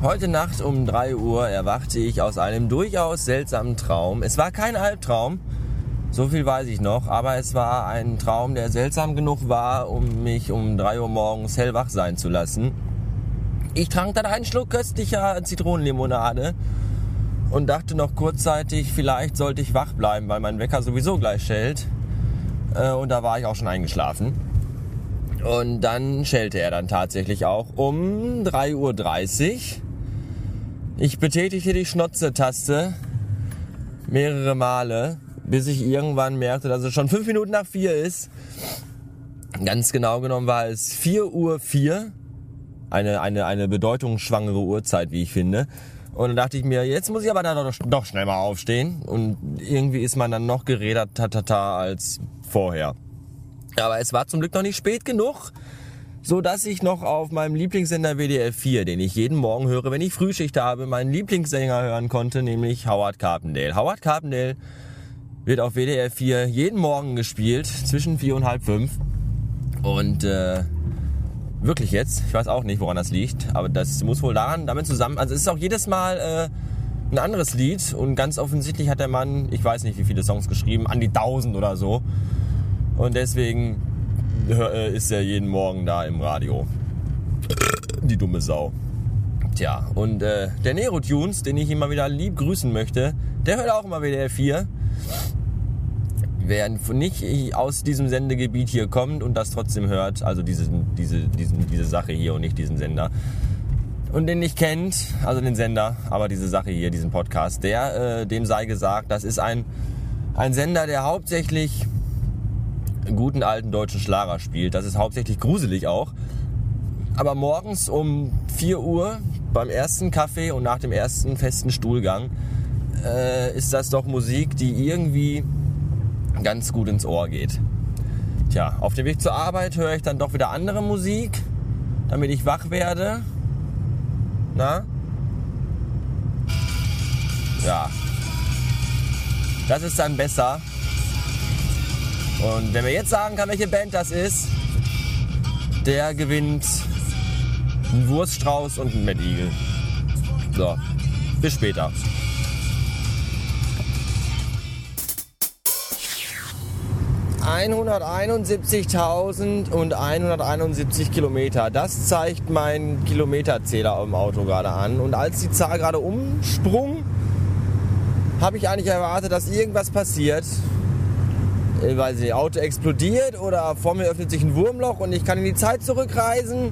Heute Nacht um 3 Uhr erwachte ich aus einem durchaus seltsamen Traum. Es war kein Albtraum, so viel weiß ich noch, aber es war ein Traum, der seltsam genug war, um mich um 3 Uhr morgens hellwach sein zu lassen. Ich trank dann einen Schluck köstlicher Zitronenlimonade und dachte noch kurzzeitig, vielleicht sollte ich wach bleiben, weil mein Wecker sowieso gleich schellt. Äh, und da war ich auch schon eingeschlafen. Und dann schellte er dann tatsächlich auch um 3.30 Uhr. Ich betätigte die Schnotze-Taste mehrere Male, bis ich irgendwann merkte, dass es schon fünf Minuten nach vier ist. Ganz genau genommen war es 4.04 Uhr. Eine, eine, eine bedeutungsschwangere Uhrzeit, wie ich finde. Und dann dachte ich mir, jetzt muss ich aber dann doch, doch schnell mal aufstehen. Und irgendwie ist man dann noch gerädert tatata als vorher. Aber es war zum Glück noch nicht spät genug, so dass ich noch auf meinem Lieblingssender WDR 4, den ich jeden Morgen höre, wenn ich Frühschicht habe, meinen Lieblingssänger hören konnte, nämlich Howard Carpendale. Howard Carpendale wird auf WDR 4 jeden Morgen gespielt, zwischen vier und halb fünf. Und äh, wirklich jetzt, ich weiß auch nicht, woran das liegt, aber das muss wohl daran, damit zusammen, also es ist auch jedes Mal äh, ein anderes Lied und ganz offensichtlich hat der Mann, ich weiß nicht, wie viele Songs geschrieben, an die 1000 oder so. Und deswegen äh, ist er jeden Morgen da im Radio. Die dumme Sau. Tja, und äh, der Nero Tunes, den ich immer wieder lieb grüßen möchte, der hört auch immer WDR 4. Wer nicht aus diesem Sendegebiet hier kommt und das trotzdem hört, also diese, diese, diesen, diese Sache hier und nicht diesen Sender, und den nicht kennt, also den Sender, aber diese Sache hier, diesen Podcast, der, äh, dem sei gesagt, das ist ein, ein Sender, der hauptsächlich guten alten deutschen Schlager spielt. Das ist hauptsächlich gruselig auch. Aber morgens um 4 Uhr beim ersten Kaffee und nach dem ersten festen Stuhlgang äh, ist das doch Musik, die irgendwie ganz gut ins Ohr geht. Tja, auf dem Weg zur Arbeit höre ich dann doch wieder andere Musik, damit ich wach werde. Na? Ja. Das ist dann besser. Und wer mir jetzt sagen kann, welche Band das ist, der gewinnt einen Wurststrauß und einen Mettigel. So, bis später. ...171.000 und 171 Kilometer. Das zeigt mein Kilometerzähler im Auto gerade an. Und als die Zahl gerade umsprung, habe ich eigentlich erwartet, dass irgendwas passiert. Äh, weiß ich, Auto explodiert oder vor mir öffnet sich ein Wurmloch und ich kann in die Zeit zurückreisen.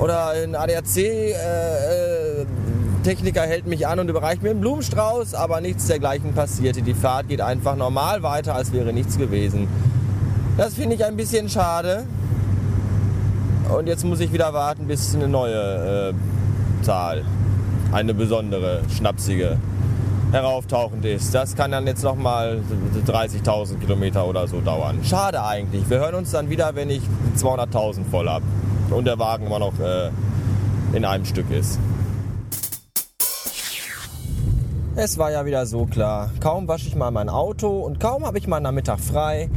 Oder ein ADAC-Techniker äh, äh, hält mich an und überreicht mir einen Blumenstrauß, aber nichts dergleichen passierte. Die Fahrt geht einfach normal weiter, als wäre nichts gewesen. Das finde ich ein bisschen schade. Und jetzt muss ich wieder warten, bis eine neue äh, Zahl, eine besondere, schnapsige herauftauchend ist. Das kann dann jetzt nochmal 30.000 Kilometer oder so dauern. Schade eigentlich. Wir hören uns dann wieder, wenn ich 200.000 voll habe und der Wagen immer noch äh, in einem Stück ist. Es war ja wieder so klar. Kaum wasche ich mal mein Auto und kaum habe ich mal Nachmittag frei.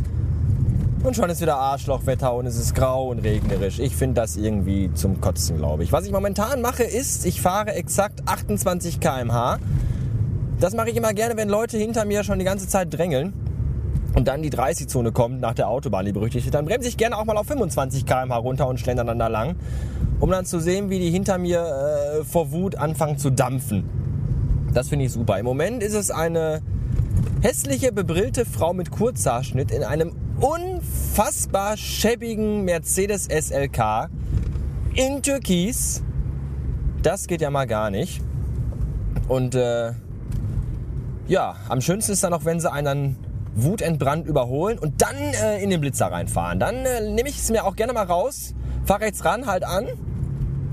Und schon ist wieder Arschlochwetter und es ist grau und regnerisch. Ich finde das irgendwie zum Kotzen, glaube ich. Was ich momentan mache, ist, ich fahre exakt 28 km/h das mache ich immer gerne, wenn Leute hinter mir schon die ganze Zeit drängeln und dann die 30-Zone kommt nach der Autobahn, die berüchtigte, dann bremse ich gerne auch mal auf 25 km runter und schlendern dann da lang, um dann zu sehen, wie die hinter mir äh, vor Wut anfangen zu dampfen. Das finde ich super. Im Moment ist es eine hässliche, bebrillte Frau mit Kurzhaarschnitt in einem unfassbar schäbigen Mercedes SLK in Türkis. Das geht ja mal gar nicht. Und äh, ja, am schönsten ist dann noch, wenn sie einen dann wutentbrannt überholen und dann äh, in den Blitzer reinfahren. Dann äh, nehme ich es mir auch gerne mal raus, fahre rechts ran, halt an,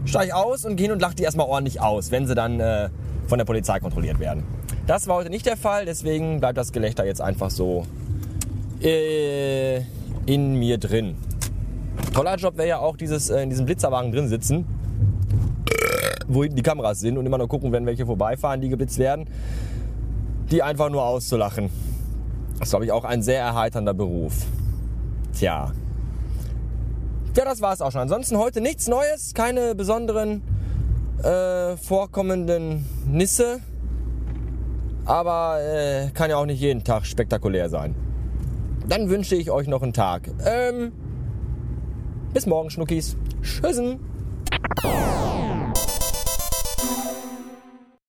steige aus und gehe und lache die erstmal ordentlich aus, wenn sie dann äh, von der Polizei kontrolliert werden. Das war heute nicht der Fall, deswegen bleibt das Gelächter jetzt einfach so äh, in mir drin. Toller Job wäre ja auch dieses äh, in diesem Blitzerwagen drin sitzen, wo hinten die Kameras sind und immer nur gucken, wenn welche vorbeifahren, die geblitzt werden die einfach nur auszulachen. Das ist, glaube ich, auch ein sehr erheiternder Beruf. Tja. Ja, das war's auch schon. Ansonsten heute nichts Neues, keine besonderen äh, vorkommenden Nisse. Aber äh, kann ja auch nicht jeden Tag spektakulär sein. Dann wünsche ich euch noch einen Tag. Ähm, bis morgen, Schnuckis. Tschüssen.